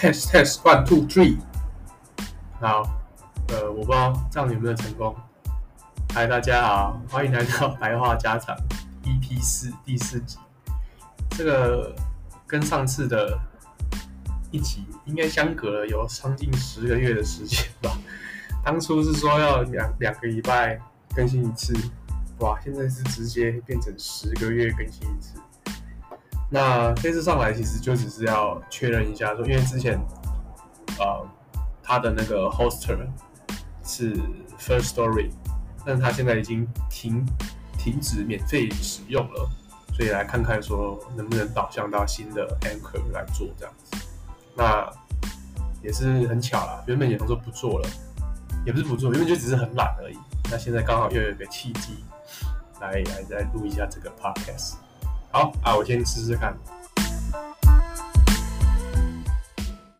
test test one two three。好，呃，我不知道这样有没有成功。嗨，大家好，欢迎来到白话家常 EP 四第四集。这个跟上次的一集应该相隔了有将近十个月的时间吧。当初是说要两两个礼拜更新一次，哇，现在是直接变成十个月更新一次。那这次上来其实就只是要确认一下，说因为之前，呃，他的那个 hoster 是 First Story，但是他现在已经停停止免费使用了，所以来看看说能不能导向到新的 Anchor 来做这样子。那也是很巧啦，原本也想说不做了，也不是不做，原本就只是很懒而已。那现在刚好又有一个契机，来来再录一下这个 podcast。好啊，我先试试看。